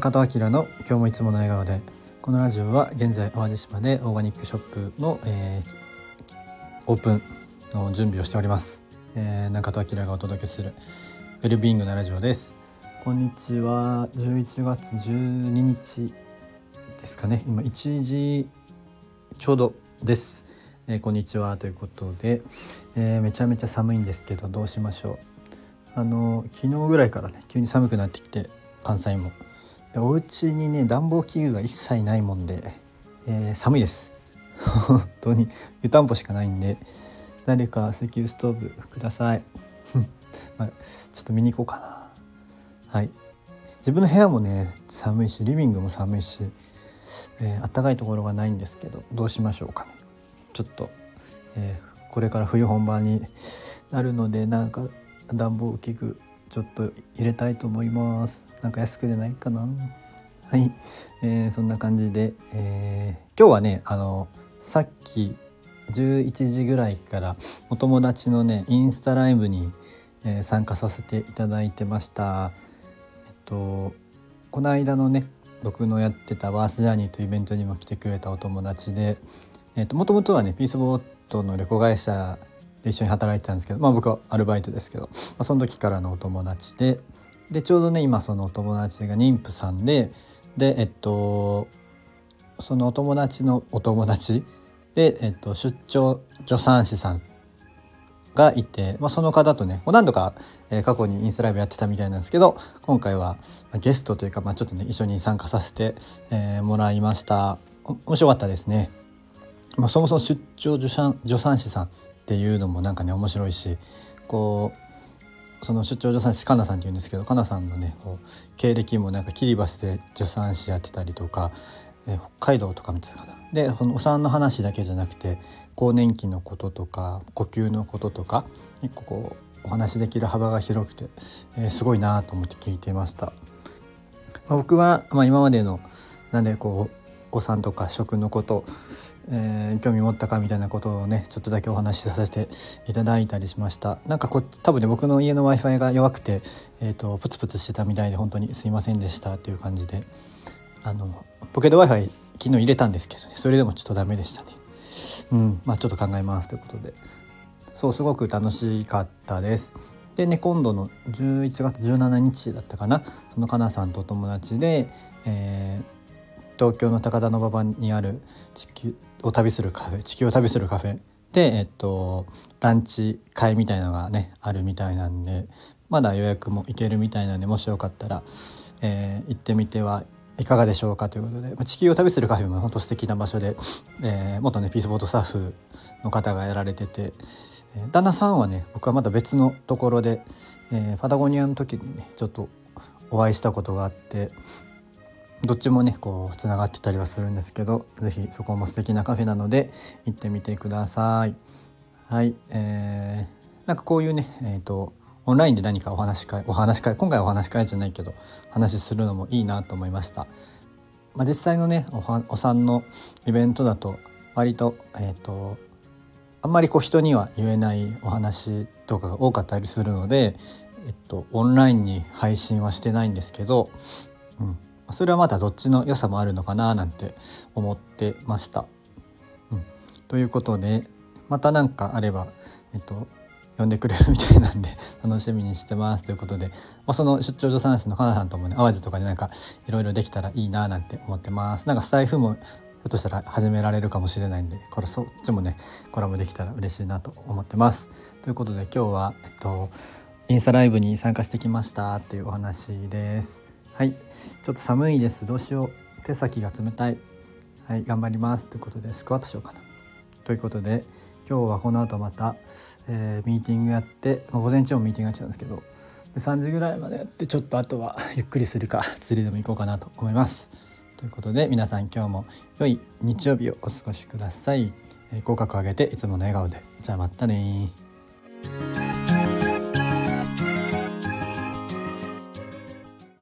中戸明の今日もいつもの笑顔でこのラジオは現在淡路島でオーガニックショップの、えー、オープンの準備をしております、えー、中戸明がお届けするウェルビーイングなラジオです。こんにちは。11月12日ですかね。今1時ちょうどです、えー、こんにちは。ということで、えー、めちゃめちゃ寒いんですけどどうしましょう。あの昨日ぐらいからね急に寒くなってきて関西も。でお家にね暖房器具が一切ないもんで、えー、寒いです。本当に湯たんぽしかないんで誰か石油ストーブください、まあ、ちょっと見に行こうかな。はい。自分の部屋もね寒いしリビングも寒いし、えー、暖かいところがないんですけどどうしましょうかね。ちょっと、えー、これから冬本番になるのでなんか暖房器具ちょっと入れたいと思います。なんか安くでないかな。はい、えー、そんな感じで、えー、今日はねあのさっき11時ぐらいからお友達のねインスタライブに、えー、参加させていただいてました。えっとこの間のね僕のやってたバースジャーニーというイベントにも来てくれたお友達でもともとはねピースボートの旅行会社で一緒に働いてたんですけど、まあ、僕はアルバイトですけど、まあ、その時からのお友達ででちょうどね今そのお友達が妊婦さんででえっとそのお友達のお友達で、えっと、出張助産師さんがいて、まあ、その方とね何度か、えー、過去にインスタライブやってたみたいなんですけど今回はゲストというか、まあ、ちょっとね一緒に参加させて、えー、もらいました面白かったですね。まあ、そもそも出張助産助産師さんっていうのもなんかね面白いしこうその出張助産師かなさんっていうんですけどかなさんのねこう経歴もなんかキリバスで助産師やってたりとか、え北海道とか見てたかな。でそのお産の話だけじゃなくて更年期のこととか呼吸のこととか結構こうお話できる幅が広くて、えー、すごいなと思って聞いていました。ま、僕は、まあ、今までのなんでこうお産とか食のこと、えー、興味持ったかみたいなことをねちょっとだけお話しさせていただいたりしました。なんかこ多分ね僕の家の w i f i が弱くて、えーと、プツプツしてたみたいで本当にすいませんでした。っていう感じで。あのポケット w i f i 昨日入れたんですけどね。それでもちょっとダメでしたね。うん。まあちょっと考えます。ということで。そうすごく楽しかったです。でね今度の11月17日だったかな。そのかなさんとお友達で、えー東京の高田馬場にある地球を旅するカフェ地球を旅するカフェで、えっと、ランチ会みたいのがねあるみたいなんでまだ予約も行けるみたいなんでもしよかったら、えー、行ってみてはいかがでしょうかということで、まあ、地球を旅するカフェも本当素敵な場所で、えー、元ねピースボートスタッフの方がやられてて、えー、旦那さんはね僕はまだ別のところで、えー、パタゴニアの時にねちょっとお会いしたことがあってどっちもねこうつながってたりはするんですけど是非そこも素敵なカフェなので行ってみてください。はい、えー、なんかこういうねえ、ー、とオンラインで何かお話し会お話会今回お話し会じゃないけど話するのもいいなと思いました。まあ、実際のねおはお産のイベントだと割とえっ、ー、とあんまりこう人には言えないお話とかが多かったりするので、えっと、オンラインに配信はしてないんですけど、うん、それはまたどっちの良さもあるのかななんて思ってました。うん、ということでまた何かあれば、えっと、呼んでくれるみたいなんで 楽しみにしてますということで、まあ、その出張助産師のかなさんともね淡路とかでなんかいろいろできたらいいななんて思ってます。なんかスタイフもひょっとしたら始められるかもしれないんでこれそっちもねコラボできたら嬉しいなと思ってます。ということで今日はえっとインスタライブに参加してきましたっていうお話です。はい。ちょっと寒いです。どうしよう。手先が冷たい。はい頑張ります。ということでスクワットしようかな。ということで今日はこの後また、えー、ミーティングやって、まあ、午前中もミーティングやってたんですけどで3時ぐらいまでやってちょっとあとは ゆっくりするか釣りでも行こうかなと思います。ということで皆さん今日も良い日曜日をお過ごしください、え、口角を上げていつもの笑顔で。じゃあまたね